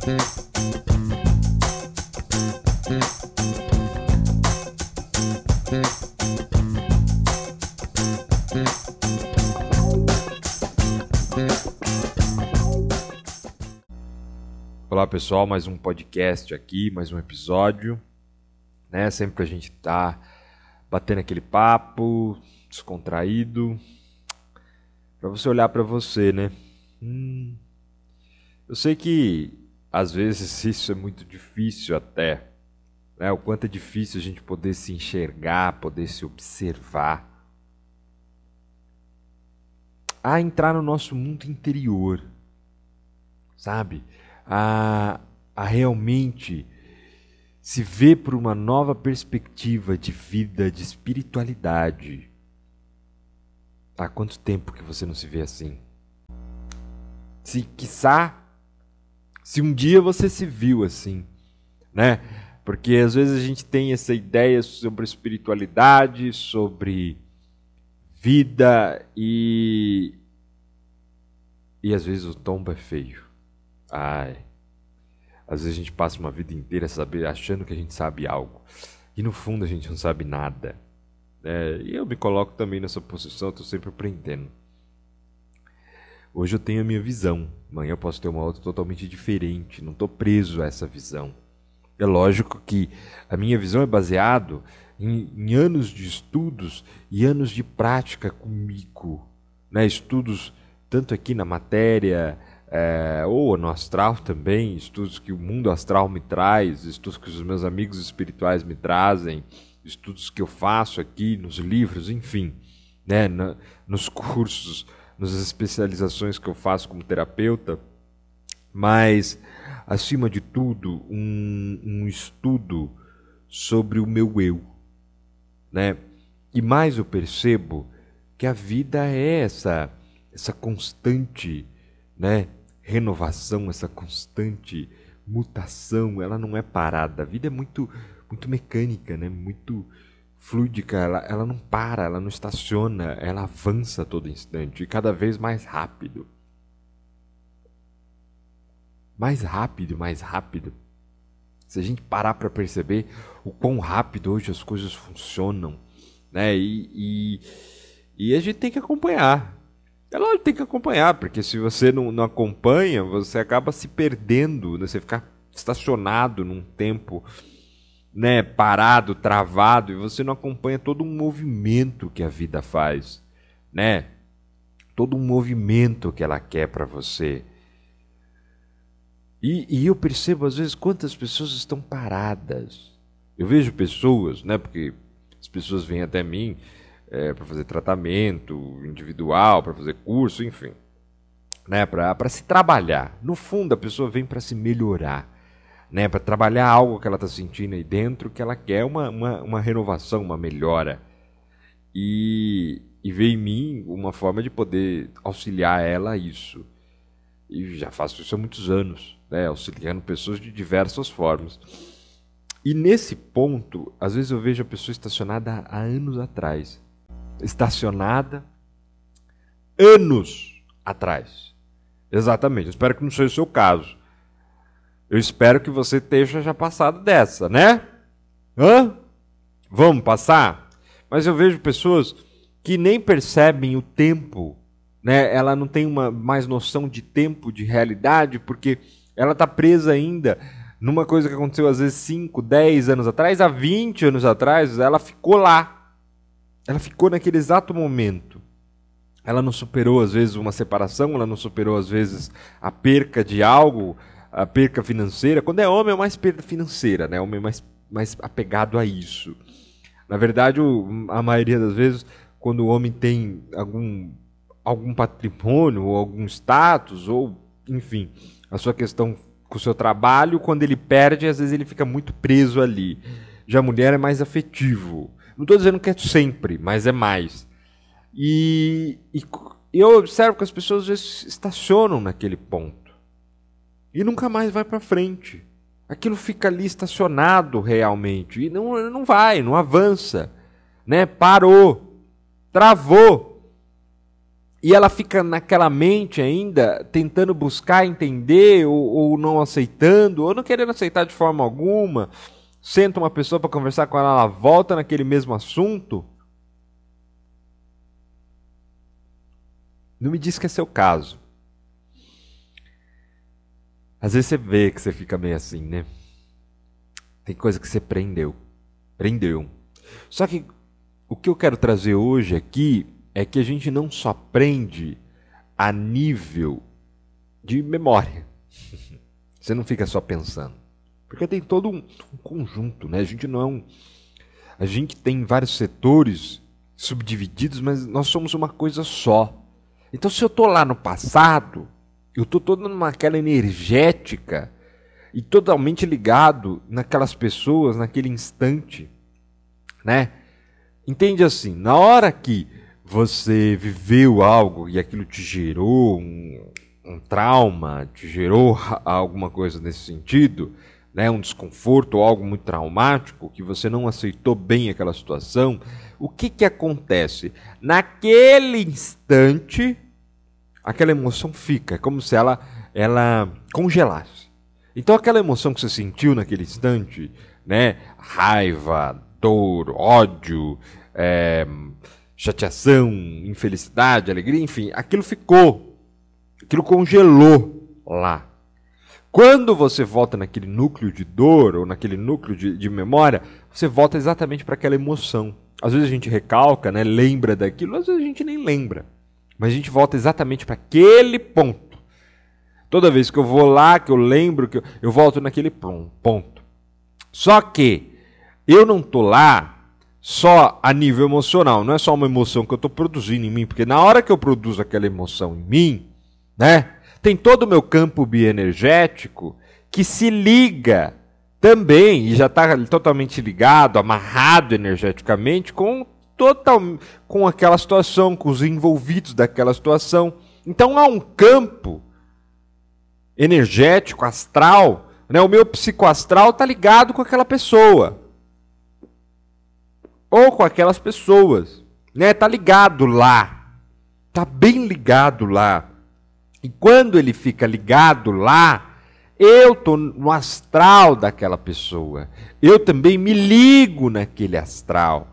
Olá pessoal, mais um podcast aqui, mais um episódio, né? Sempre que a gente tá batendo aquele papo, descontraído, para você olhar para você, né? Hum, eu sei que às vezes isso é muito difícil até, né? O quanto é difícil a gente poder se enxergar, poder se observar, a entrar no nosso mundo interior, sabe? A, a realmente se ver por uma nova perspectiva de vida, de espiritualidade. Há quanto tempo que você não se vê assim? Se, quiçá, se um dia você se viu assim, né? Porque às vezes a gente tem essa ideia sobre espiritualidade, sobre vida e. E às vezes o tombo é feio. Ai. Às vezes a gente passa uma vida inteira saber, achando que a gente sabe algo. E no fundo a gente não sabe nada. É, e eu me coloco também nessa posição, estou sempre aprendendo. Hoje eu tenho a minha visão, amanhã eu posso ter uma outra totalmente diferente, não estou preso a essa visão. É lógico que a minha visão é baseada em, em, anos de estudos e anos de prática comigo. Né? Estudos tanto aqui na matéria, é, ou no astral também, estudos que o mundo astral me traz, estudos que os meus amigos espirituais me trazem, estudos que eu faço aqui nos livros, enfim, né, na, nos cursos, nas especializações que eu faço como terapeuta, mas acima de tudo um, um estudo sobre o meu eu, né? E mais eu percebo que a vida é essa essa constante, né, renovação, essa constante mutação, ela não é parada. A vida é muito, muito mecânica, né? muito fluídica, ela, ela não para, ela não estaciona, ela avança a todo instante e cada vez mais rápido. Mais rápido, mais rápido. Se a gente parar para perceber o quão rápido hoje as coisas funcionam, né? E, e, e a gente tem que acompanhar. É lógico tem que acompanhar, porque se você não, não acompanha, você acaba se perdendo, né? você fica estacionado num tempo né, parado, travado, e você não acompanha todo um movimento que a vida faz, né? Todo um movimento que ela quer para você. E, e, eu percebo às vezes quantas pessoas estão paradas. Eu vejo pessoas, né? Porque as pessoas vêm até mim é, para fazer tratamento individual, para fazer curso, enfim, né, para se trabalhar. No fundo, a pessoa vem para se melhorar, né, para trabalhar algo que ela está sentindo aí dentro, que ela quer uma, uma, uma renovação, uma melhora. E, e vê em mim uma forma de poder auxiliar ela a isso. E já faço isso há muitos anos, né, auxiliando pessoas de diversas formas. E nesse ponto, às vezes eu vejo a pessoa estacionada há anos atrás estacionada anos atrás. Exatamente. Espero que não seja o seu caso. Eu espero que você esteja já passado dessa, né? Hã? Vamos passar? Mas eu vejo pessoas que nem percebem o tempo, né? Ela não tem uma mais noção de tempo, de realidade, porque ela está presa ainda numa coisa que aconteceu às vezes 5, 10 anos atrás, há 20 anos atrás, ela ficou lá. Ela ficou naquele exato momento. Ela não superou, às vezes, uma separação, ela não superou, às vezes, a perca de algo, a perca financeira. Quando é homem, é mais perda financeira, né? Homem é mais, mais apegado a isso. Na verdade, o, a maioria das vezes, quando o homem tem algum, algum patrimônio, ou algum status, ou, enfim, a sua questão com o seu trabalho, quando ele perde, às vezes ele fica muito preso ali. Já a mulher é mais afetivo. Não estou dizendo que é sempre, mas é mais. E, e, eu observo que as pessoas às vezes estacionam naquele ponto e nunca mais vai para frente. Aquilo fica ali estacionado realmente e não, não vai, não avança, né? Parou, travou. e ela fica naquela mente ainda, tentando buscar entender, ou, ou não aceitando, ou não querendo aceitar de forma alguma. Senta uma pessoa para conversar com ela, ela volta naquele mesmo assunto. Não me diz que é seu caso. Às vezes você vê que você fica meio assim, né? Tem coisa que você prendeu. Prendeu. Só que o que eu quero trazer hoje aqui é que a gente não só aprende a nível de memória. Você não fica só pensando. Porque tem todo um, um, conjunto, né? A gente não é um. A gente tem vários setores subdivididos, mas nós somos uma coisa só. Então, se eu estou lá no passado, eu estou toda naquela energética e totalmente ligado naquelas pessoas, naquele instante, né? Entende assim? Na hora que você viveu algo e aquilo te gerou um, um trauma, te gerou alguma coisa nesse sentido, né, um desconforto ou algo muito traumático, que você não aceitou bem aquela situação, o que, que acontece? Naquele instante, aquela emoção fica, é como se ela, ela congelasse. Então aquela emoção que você sentiu naquele instante, né, raiva, dor, ódio, é, chateação, infelicidade, alegria, enfim, aquilo ficou, aquilo congelou lá. Quando você volta naquele núcleo de dor ou naquele núcleo de, de memória, você volta exatamente para aquela emoção. Às vezes a gente recalca, né, lembra daquilo, às vezes a gente nem lembra. Mas a gente volta exatamente para aquele ponto. Toda vez que eu vou lá, que eu lembro, que eu, eu volto naquele ponto. Só que eu não tô lá só a nível emocional, não é só uma emoção que eu estou produzindo em mim, porque na hora que eu produzo aquela emoção em mim, né, tem todo o meu campo bioenergético que se liga também e já está totalmente ligado, amarrado energeticamente com total, com aquela situação, com os envolvidos daquela situação. Então há um campo energético, astral, né? O meu psicoastral está ligado com aquela pessoa ou com aquelas pessoas, né? Tá ligado lá. Tá bem ligado lá. E quando ele fica ligado lá, eu tô no astral daquela pessoa. Eu também me ligo naquele astral.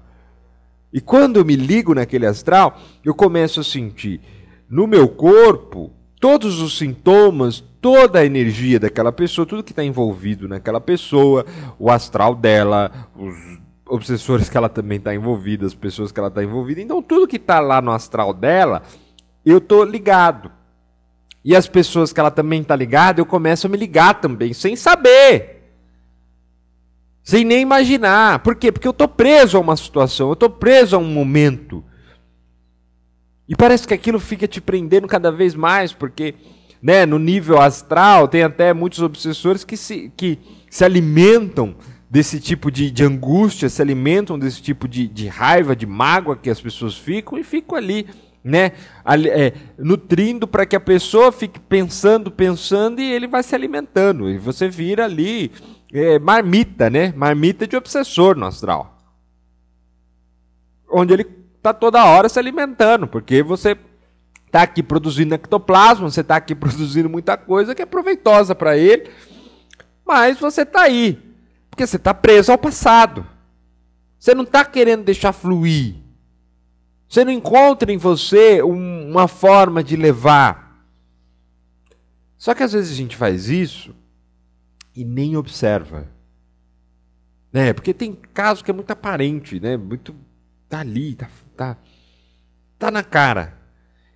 E quando eu me ligo naquele astral, eu começo a sentir no meu corpo todos os sintomas, toda a energia daquela pessoa, tudo que está envolvido naquela pessoa, o astral dela, os obsessores que ela também está envolvida, as pessoas que ela está envolvida. Então, tudo que está lá no astral dela, eu estou ligado. E as pessoas que ela também está ligada, eu começo a me ligar também, sem saber. Sem nem imaginar. Por quê? Porque eu estou preso a uma situação, eu estou preso a um momento. E parece que aquilo fica te prendendo cada vez mais, porque né, no nível astral tem até muitos obsessores que se, que se alimentam desse tipo de, de angústia, se alimentam desse tipo de, de raiva, de mágoa que as pessoas ficam e ficam ali, né, é, nutrindo para que a pessoa fique pensando, pensando e ele vai se alimentando. E você vira ali é, marmita, né? Marmita de obsessor no astral. Onde ele está toda hora se alimentando, porque você está aqui produzindo ectoplasma, você está aqui produzindo muita coisa que é proveitosa para ele, mas você está aí porque você está preso ao passado. Você não está querendo deixar fluir. Você não encontra em você um, uma forma de levar. Só que às vezes a gente faz isso e nem observa. Né? Porque tem caso que é muito aparente, né? Muito tá ali, tá, tá, tá na cara.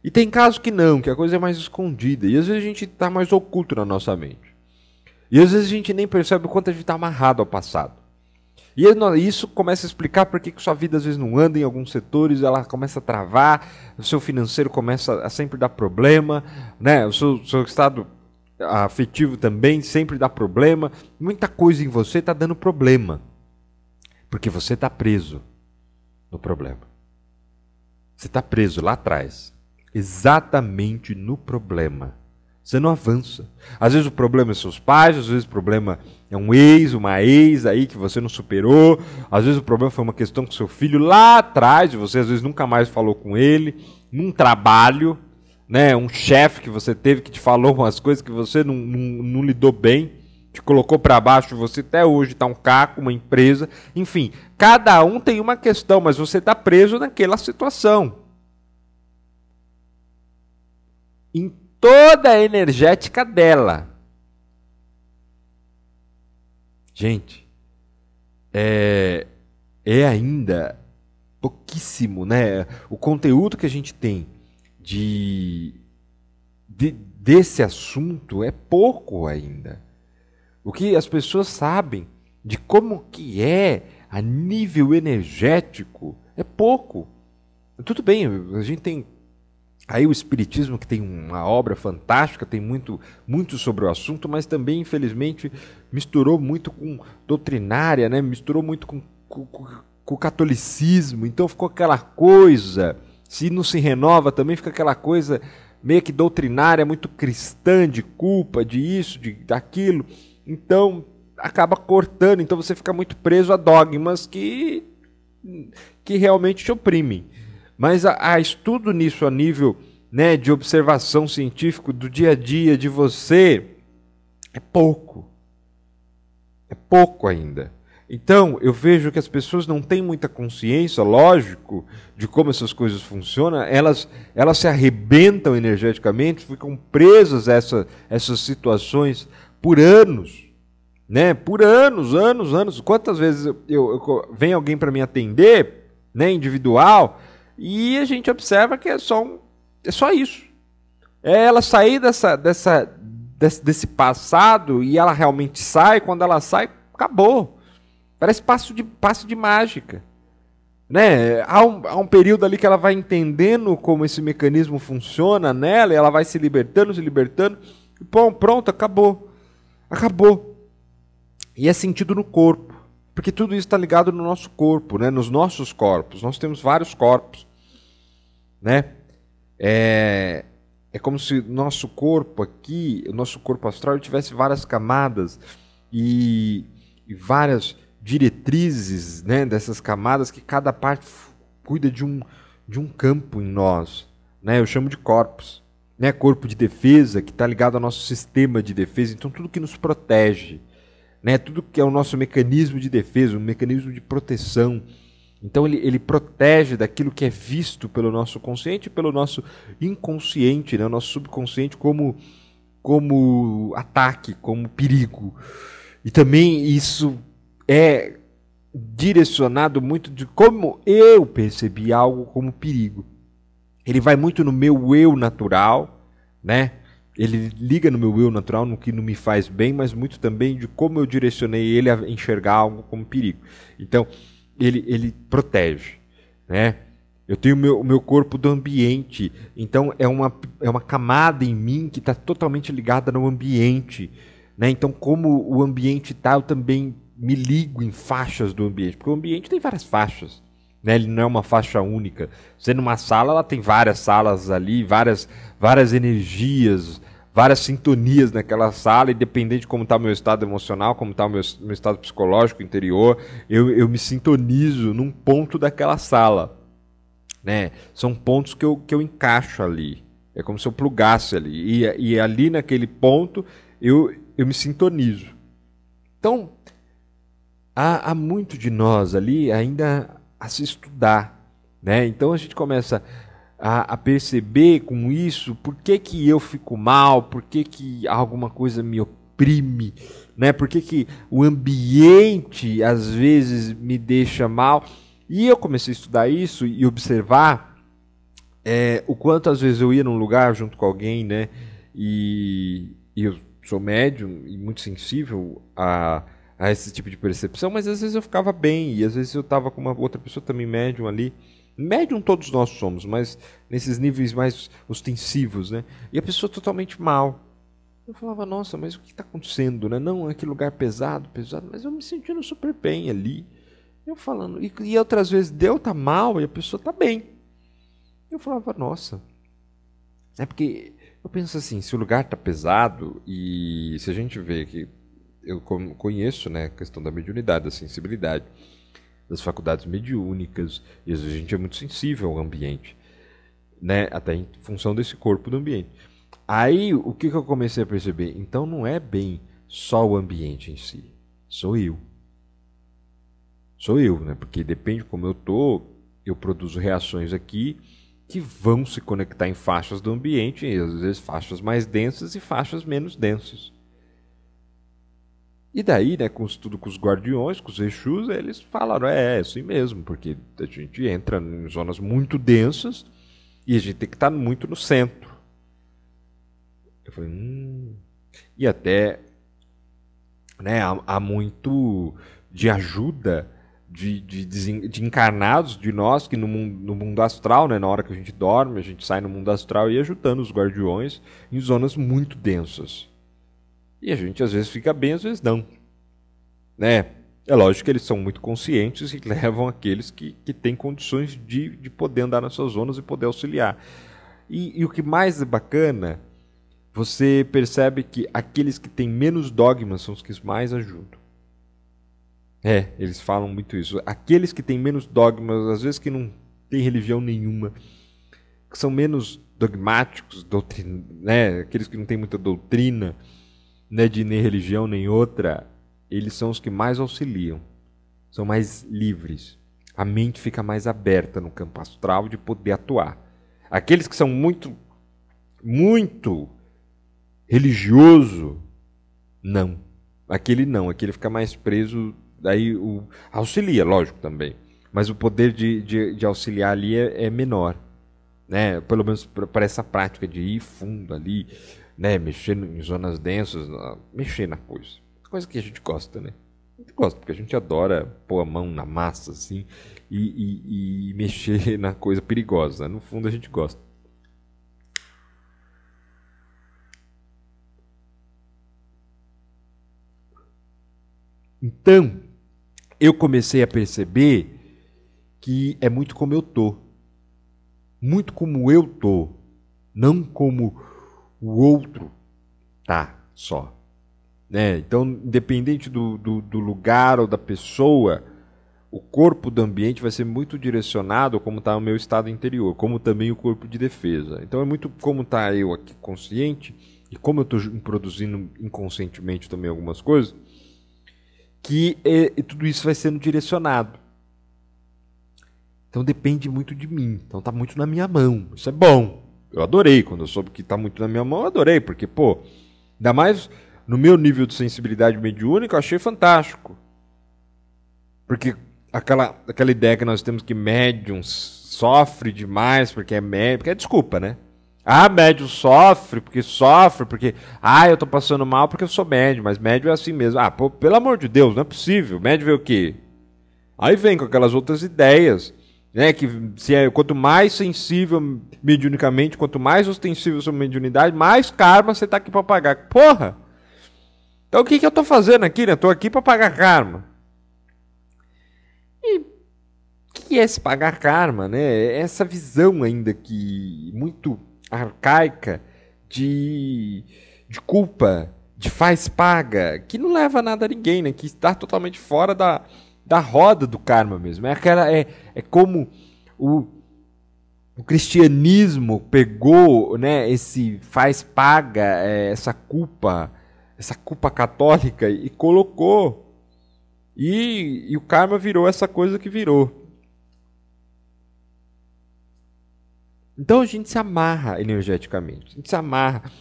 E tem casos que não, que a coisa é mais escondida. E às vezes a gente está mais oculto na nossa mente. E às vezes a gente nem percebe o quanto a gente está amarrado ao passado. E isso começa a explicar por que sua vida às vezes não anda em alguns setores, ela começa a travar, o seu financeiro começa a sempre dar problema, né? o seu, seu estado afetivo também sempre dá problema. Muita coisa em você está dando problema. Porque você está preso no problema. Você está preso lá atrás, exatamente no problema. Você não avança. Às vezes o problema é seus pais, às vezes o problema é um ex, uma ex aí que você não superou. Às vezes o problema foi uma questão com seu filho lá atrás, você às vezes nunca mais falou com ele. num trabalho, né? Um chefe que você teve que te falou umas coisas que você não, não, não lidou bem, te colocou para baixo, você até hoje está um caco, uma empresa, enfim, cada um tem uma questão, mas você está preso naquela situação. Em toda a energética dela. Gente, é, é ainda pouquíssimo, né? O conteúdo que a gente tem de, de desse assunto é pouco ainda. O que as pessoas sabem de como que é a nível energético é pouco. Tudo bem, a gente tem Aí o Espiritismo, que tem uma obra fantástica, tem muito, muito sobre o assunto, mas também, infelizmente, misturou muito com doutrinária, né? misturou muito com, com, com o catolicismo, então ficou aquela coisa, se não se renova também fica aquela coisa meio que doutrinária, muito cristã, de culpa, de isso, de daquilo. Então acaba cortando, então você fica muito preso a dogmas que, que realmente te oprimem. Mas há, estudo nisso a nível né, de observação científico do dia a dia de você é pouco. É pouco ainda. Então, eu vejo que as pessoas não têm muita consciência, lógico, de como essas coisas funcionam, elas, elas se arrebentam energeticamente, ficam presas a essa, essas situações por anos. Né? Por anos, anos, anos. Quantas vezes eu, eu, eu vem alguém para me atender, né, individual, e a gente observa que é só, um, é só isso. É ela sair dessa, dessa, desse, desse passado e ela realmente sai, quando ela sai, acabou. Parece passo de, passo de mágica. Né? Há, um, há um período ali que ela vai entendendo como esse mecanismo funciona nela, e ela vai se libertando, se libertando, e bom, pronto, acabou. Acabou. E é sentido no corpo. Porque tudo isso está ligado no nosso corpo, né? nos nossos corpos. Nós temos vários corpos. Né? É, é como se nosso corpo aqui, o nosso corpo astral, tivesse várias camadas e, e várias diretrizes né, dessas camadas que cada parte cuida de um, de um campo em nós. Né? Eu chamo de corpos. Né? Corpo de defesa, que está ligado ao nosso sistema de defesa. Então, tudo que nos protege né? Tudo que é o nosso mecanismo de defesa, um mecanismo de proteção. Então ele, ele protege daquilo que é visto pelo nosso consciente e pelo nosso inconsciente, né? o nosso subconsciente como, como ataque, como perigo. E também isso é direcionado muito de como eu percebi algo como perigo. Ele vai muito no meu eu natural, né? ele liga no meu eu natural, no que não me faz bem, mas muito também de como eu direcionei ele a enxergar algo como perigo. Então, ele, ele protege, né? Eu tenho o meu, meu corpo do ambiente, então é uma, é uma camada em mim que está totalmente ligada no ambiente. Né? Então, como o ambiente está, eu também me ligo em faixas do ambiente, porque o ambiente tem várias faixas. Né? Ele não é uma faixa única. Você numa sala, ela tem várias salas ali, várias, várias energias, várias sintonias naquela sala, e dependente de como está o meu estado emocional, como está o meu, meu estado psicológico interior, eu, eu me sintonizo num ponto daquela sala. Né? São pontos que eu, que eu encaixo ali. É como se eu plugasse ali. E, e ali naquele ponto eu, eu me sintonizo. Então, há, há muito de nós ali ainda a se estudar. Né? Então a gente começa a, a, perceber com isso por que, que eu fico mal, por que, que alguma coisa me oprime, né? por que, que o ambiente às vezes me deixa mal. E eu comecei a estudar isso e observar é, o quanto às vezes eu ia num lugar junto com alguém, né? E, e eu sou médium e muito sensível a, a esse tipo de percepção, mas às vezes eu ficava bem e às vezes eu estava com uma outra pessoa também médium ali Médium todos nós somos, mas nesses níveis mais ostensivos, né? E a pessoa totalmente mal. Eu falava, nossa, mas o que está acontecendo, né? Não, é aquele lugar pesado, pesado, mas eu me sentindo super bem ali. Eu falando, e, e outras vezes deu tá mal e a pessoa tá bem. Eu falava, nossa. É porque eu penso assim, se o lugar tá pesado e se a gente vê que eu conheço, né, a questão da mediunidade, da sensibilidade das faculdades mediúnicas, e a gente é muito sensível ao ambiente. né? Até em função desse corpo do ambiente. Aí o que, que eu comecei a perceber? Então não é bem só o ambiente em si, sou eu. Sou eu, né? Porque depende como eu tô, eu produzo reações aqui que vão se conectar em faixas do ambiente, e às vezes faixas mais densas e faixas menos densas. E daí, né, com o estudo com os guardiões, com os Exus, eles falaram, é, é assim mesmo, porque a gente entra em zonas muito densas e a gente tem que estar muito no centro. Eu falei, hum. E até né, há, há muito de ajuda de, de, de, encarnados de nós que no mundo, no mundo astral, né, na hora que a gente dorme, a gente sai no mundo astral e ajudando os guardiões em zonas muito densas. E a gente às vezes fica bem, às vezes não. Né? É lógico que eles são muito conscientes e levam aqueles que, que têm condições de, de poder andar nessas zonas e poder auxiliar. E, e o que mais é bacana, você percebe que aqueles que têm menos dogmas são os que mais ajudam. É, eles falam muito isso. Aqueles que têm menos dogmas, às vezes que não têm religião nenhuma, que são menos dogmáticos, doutrina, né? aqueles que não têm muita doutrina, né, de nem religião nem outra, eles são os que mais auxiliam, são mais livres. A mente fica mais aberta no campo astral de poder atuar. Aqueles que são muito, muito religioso, não. Aquele não, aquele fica mais preso, daí o auxilia, lógico também. Mas o poder de, de, de auxiliar ali é, é menor. Né? Pelo menos para essa prática de ir fundo ali, né, mexer em zonas densas, mexer na coisa. Coisa que a gente gosta, né? A gente gosta, porque a gente adora pôr a mão na massa, assim, e, e, e mexer na coisa perigosa. No fundo, a gente gosta. Então, eu comecei a perceber que é muito como eu tô. Muito como eu tô. Não como o outro tá só. Né? Então, independente do, do, do, lugar ou da pessoa, o corpo do ambiente vai ser muito direcionado como está o meu estado interior, como também o corpo de defesa. Então, é muito como está eu aqui consciente e como eu estou produzindo inconscientemente também algumas coisas, que é, tudo isso vai sendo direcionado. Então depende muito de mim. Então está muito na minha mão. Isso é bom. Eu adorei. Quando eu soube que está muito na minha mão, eu adorei. Porque, pô, ainda mais no meu nível de sensibilidade mediúnica, eu achei fantástico. Porque aquela, aquela ideia que nós temos que médium sofre demais porque é médium, porque é desculpa, né? Ah, médium sofre porque sofre, porque. Ah, eu tô passando mal porque eu sou médium, mas médium é assim mesmo. Ah, pô, pelo amor de Deus, não é possível. Médium é o quê? Aí vem com aquelas outras ideias né, que se é, quanto mais sensível mediunicamente, quanto mais ostensivo sua mediunidade, mais karma você está aqui para pagar. Porra! Então o que, que eu estou fazendo aqui? Né? Estou aqui para pagar karma. E o que é esse pagar karma? Né? Essa visão ainda que muito arcaica de, de culpa, de faz paga, que não leva nada a ninguém, né? que está totalmente fora da, da roda do karma mesmo. É aquela é, é como o, o cristianismo pegou, né, esse faz paga, é, essa culpa, essa culpa católica e colocou. E, e o karma virou essa coisa que virou. Então a gente se amarra energeticamente, a gente se amarra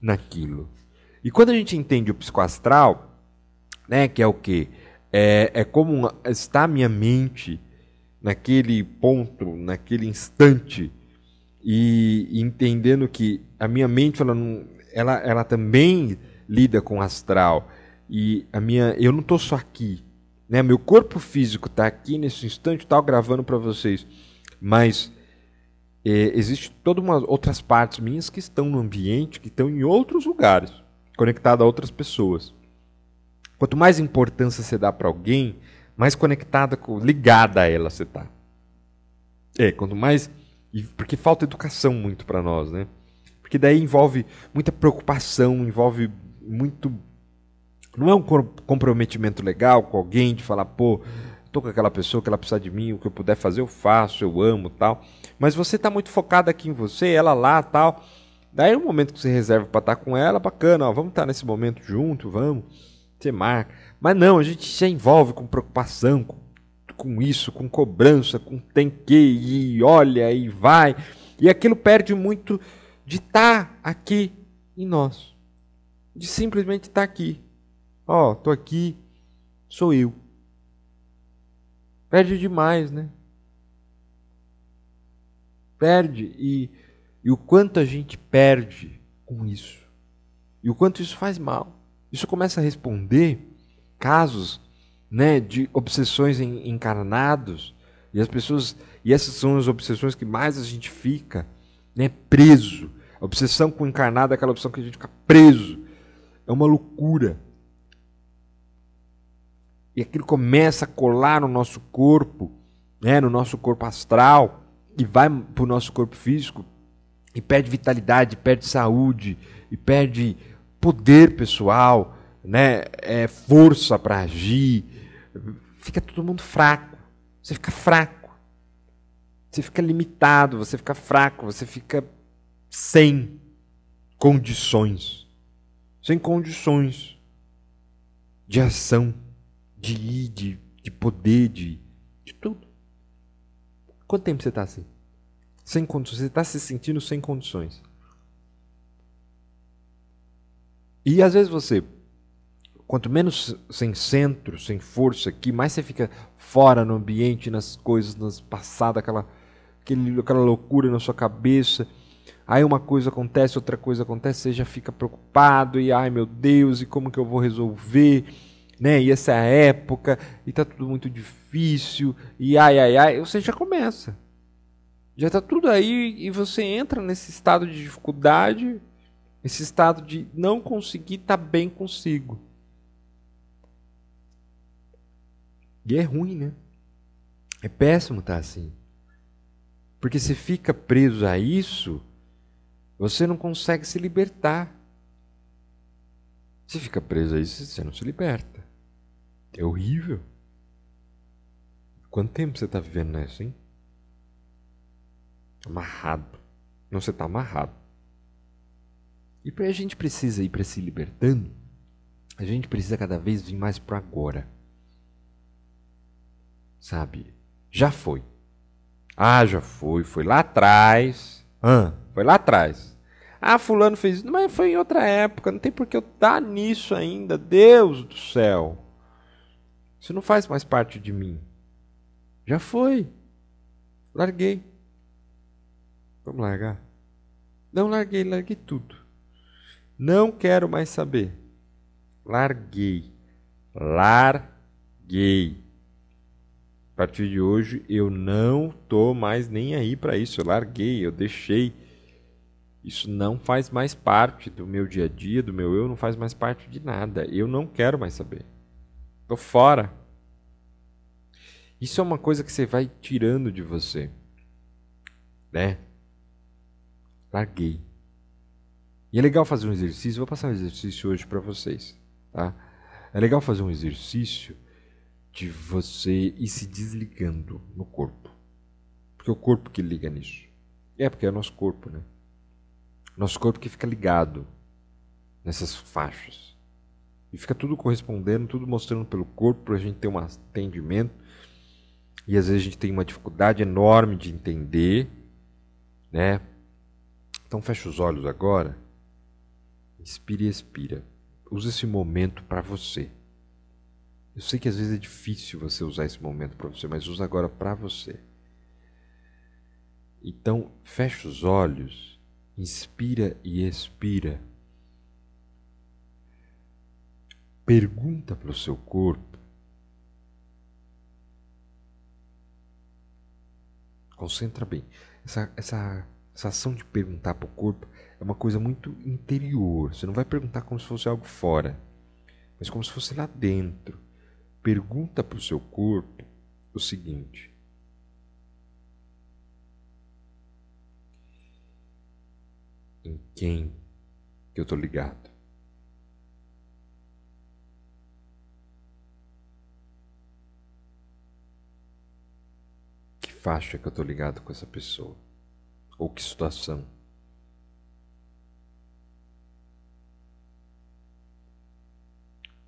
naquilo. E quando a gente entende o psicoastral, né, que é o que é, é como está a minha mente naquele ponto, naquele instante, e, entendendo que a minha mente ela, não, ela, ela também lida com o astral. E a minha, eu não estou só aqui. Né? Meu corpo físico está aqui nesse instante, está gravando para vocês. Mas é, existe todas outras partes minhas que estão no ambiente, que estão em outros lugares, conectadas a outras pessoas. Quanto mais importância você dá para alguém, mais conectada, ligada a ela você tá. É, quanto mais. Porque falta educação muito para nós, né? Porque daí envolve muita preocupação, envolve muito. Não é um comprometimento legal com alguém de falar, pô, tô com aquela pessoa que ela precisa de mim, o que eu puder fazer eu faço, eu amo tal. Mas você está muito focado aqui em você, ela lá tal. Daí o momento que você reserva para estar tá com ela, bacana, ó, vamos estar tá nesse momento junto, vamos. Marca. Mas não, a gente se envolve com preocupação, com, com isso, com cobrança, com tem que, e olha, e vai. E aquilo perde muito de estar tá aqui em nós. De simplesmente estar aqui. Ó, oh, tô aqui, sou eu. Perde demais, né? Perde e, e o quanto a gente perde com isso. E o quanto isso faz mal. Isso começa a responder casos né, de obsessões encarnados. E as pessoas. E essas são as obsessões que mais a gente fica né, preso. A obsessão com o encarnado é aquela opção que a gente fica preso. É uma loucura. E aquilo começa a colar no nosso corpo, né, no nosso corpo astral, e vai para o nosso corpo físico, e perde vitalidade, perde saúde, e perde poder pessoal, né, é, força para agir. Fica todo mundo fraco. Você fica fraco. Você fica limitado, você fica fraco, você fica sem condições. Sem condições de ação de ir, de, de poder, de, de tudo. Quanto tempo você está assim? Sem condições. Você está se sentindo sem condições. E às vezes você, quanto menos sem centro, sem força aqui, mais você fica fora no ambiente, nas coisas, nas passadas, aquela, aquela loucura na sua cabeça. Aí uma coisa acontece, outra coisa acontece, você já fica preocupado e ai meu Deus, e como que eu vou resolver? né? E essa é época, e tá tudo muito difícil, e ai, ai, ai, você já começa. Já tá tudo aí e você entra nesse estado de dificuldade, esse estado de não conseguir estar tá bem consigo. E é ruim, né? É péssimo estar tá assim. Porque você fica preso a isso, você não consegue se libertar. Você fica preso a isso, você não se liberta. É horrível. Quanto tempo você está vivendo nessa, hein? Amarrado. Não, você está amarrado. E a gente precisa ir para se libertando, a gente precisa cada vez vir mais para agora. Sabe? Já foi. Ah, já foi. Foi lá atrás. Ah, foi lá atrás. Ah, fulano fez isso. Mas foi em outra época. Não tem por que eu estar tá nisso ainda. Deus do céu. Isso não faz mais parte de mim. Já foi. Larguei. Vamos largar? Não larguei, larguei tudo. Não quero mais saber. Larguei. Larguei. A partir de hoje eu não tô mais nem aí para isso. Eu larguei, eu deixei. Isso não faz mais parte do meu dia a dia, do meu eu, não faz mais parte de nada. Eu não quero mais saber. Tô fora. Isso é uma coisa que você vai tirando de você. Né? Larguei. E é legal fazer um exercício, vou passar um exercício hoje para vocês, tá? É legal fazer um exercício de você ir se desligando no corpo. Porque é o corpo que liga nisso. É, porque é o nosso corpo, né? Nosso corpo que fica ligado nessas faixas. E fica tudo correspondendo, tudo mostrando pelo corpo para a gente ter um atendimento. E às vezes a gente tem uma dificuldade enorme de entender, né? Então fecha os olhos agora. Inspire e expira. Use esse momento para você. Eu sei que às vezes é difícil você usar esse momento para você, mas usa agora para você. Então, fecha os olhos, inspira e expira. Pergunta para o seu corpo. Concentra bem. Essa, essa, essa ação de perguntar para o corpo é uma coisa muito interior. Você não vai perguntar como se fosse algo fora, mas como se fosse lá dentro. Pergunta para o seu corpo o seguinte: Em quem que eu estou ligado? faixa que eu tô ligado com essa pessoa? Ou que situação?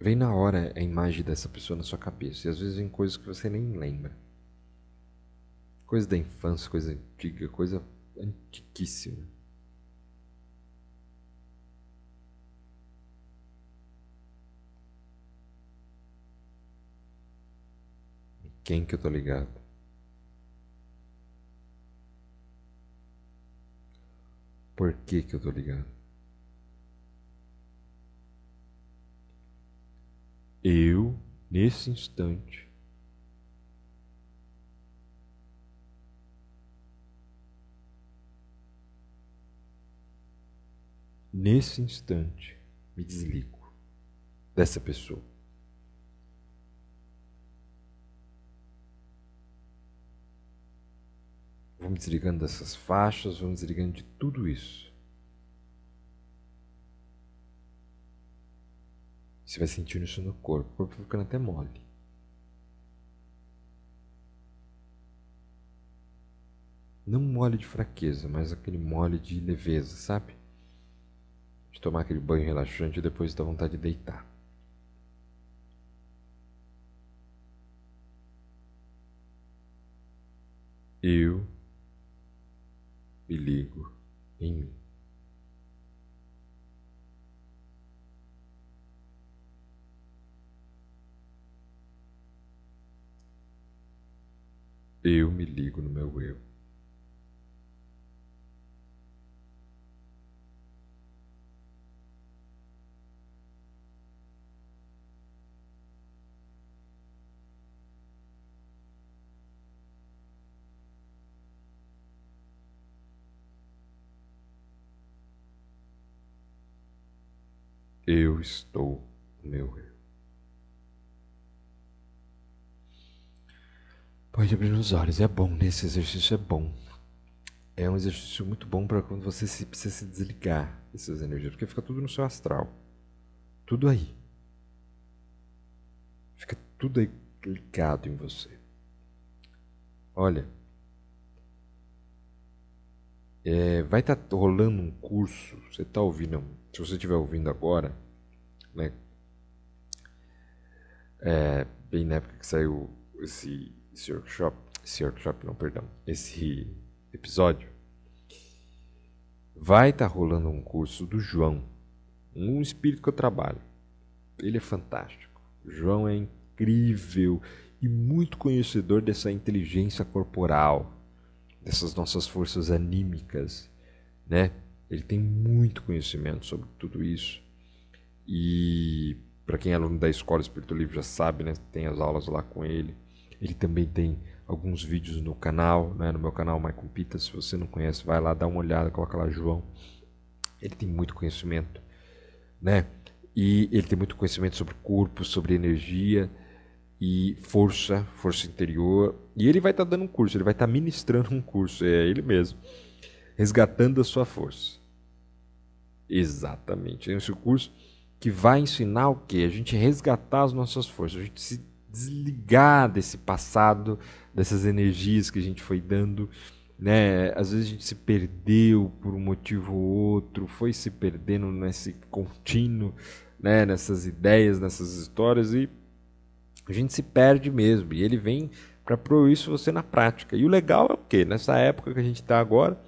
Vem na hora a imagem dessa pessoa na sua cabeça. E às vezes vem coisas que você nem lembra. Coisa da infância, coisa antiga, coisa antiquíssima. Quem que eu tô ligado? Por que que eu tô ligado? Eu, nesse instante, nesse instante, me desligo dessa pessoa. Vamos desligando dessas faixas, vamos desligando de tudo isso. Você vai sentindo isso no corpo, o corpo vai ficando até mole. Não mole de fraqueza, mas aquele mole de leveza, sabe? De tomar aquele banho relaxante e depois dar vontade de deitar. Eu me ligo em mim. Eu me ligo no meu eu. Eu estou no meu eu. Pode abrir os olhos, é bom, nesse exercício é bom. É um exercício muito bom para quando você se, precisa se desligar dessas energias, porque fica tudo no seu astral. Tudo aí. Fica tudo aí ligado em você. Olha, é, vai estar tá rolando um curso, você está ouvindo, se você estiver ouvindo agora, né? É, bem na época que saiu esse, esse workshop, esse workshop não, perdão, esse episódio, vai estar tá rolando um curso do João, um espírito que eu trabalho. Ele é fantástico. O João é incrível e muito conhecedor dessa inteligência corporal, dessas nossas forças anímicas, né? Ele tem muito conhecimento sobre tudo isso. E para quem é aluno da Escola Espírito Livre já sabe, né? Tem as aulas lá com ele. Ele também tem alguns vídeos no canal, né? No meu canal Michael Pita. Se você não conhece, vai lá, dá uma olhada, coloca lá João. Ele tem muito conhecimento, né? E ele tem muito conhecimento sobre corpo, sobre energia e força, força interior. E ele vai estar tá dando um curso, ele vai estar tá ministrando um curso, é ele mesmo, resgatando a sua força. Exatamente. Esse curso que vai ensinar o quê? A gente resgatar as nossas forças, a gente se desligar desse passado, dessas energias que a gente foi dando, né? Às vezes a gente se perdeu por um motivo ou outro, foi se perdendo nesse contínuo, né? Nessas ideias, nessas histórias e a gente se perde mesmo. E ele vem para pôr isso você na prática. E o legal é o quê? Nessa época que a gente está agora,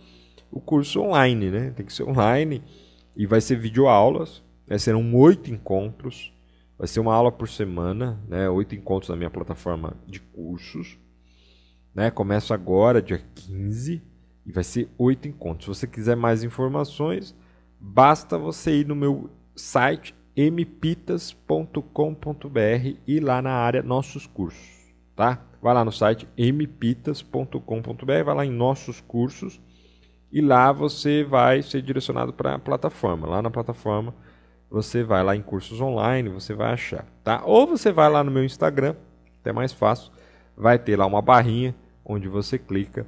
o curso online, né? Tem que ser online e vai ser videoaulas né? Serão oito encontros. Vai ser uma aula por semana, né? Oito encontros na minha plataforma de cursos. Né? Começa agora, dia 15, e vai ser oito encontros. Se você quiser mais informações, basta você ir no meu site mpitas.com.br e lá na área nossos cursos, tá? Vai lá no site mpitas.com.br, vai lá em nossos cursos e lá você vai ser direcionado para a plataforma. Lá na plataforma você vai lá em cursos online, você vai achar, tá? Ou você vai lá no meu Instagram, até mais fácil, vai ter lá uma barrinha onde você clica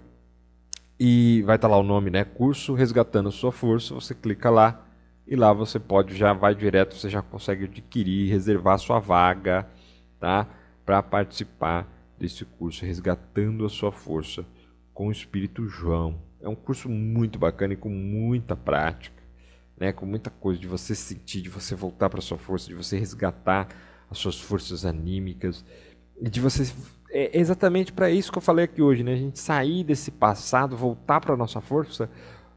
e vai estar tá lá o nome, né? Curso Resgatando Sua Força. Você clica lá e lá você pode já vai direto, você já consegue adquirir, reservar sua vaga, tá? Para participar desse curso Resgatando a Sua Força com o Espírito João. É um curso muito bacana e com muita prática, né? com muita coisa de você sentir, de você voltar para sua força, de você resgatar as suas forças anímicas e de você é exatamente para isso que eu falei aqui hoje, né? A gente sair desse passado, voltar para nossa força,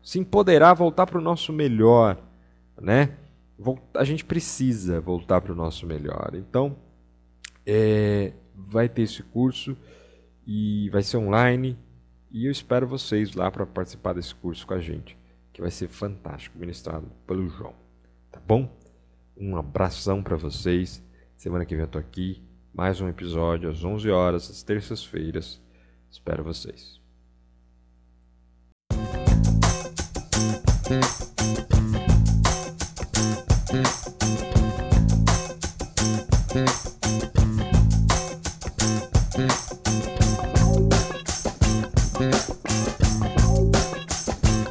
se empoderar, voltar para o nosso melhor, né? A gente precisa voltar para o nosso melhor. Então, é, vai ter esse curso e vai ser online e eu espero vocês lá para participar desse curso com a gente, que vai ser fantástico, ministrado pelo João. Tá bom? Um abração para vocês. Semana que vem eu tô aqui, mais um episódio às 11 horas, às terças-feiras. Espero vocês.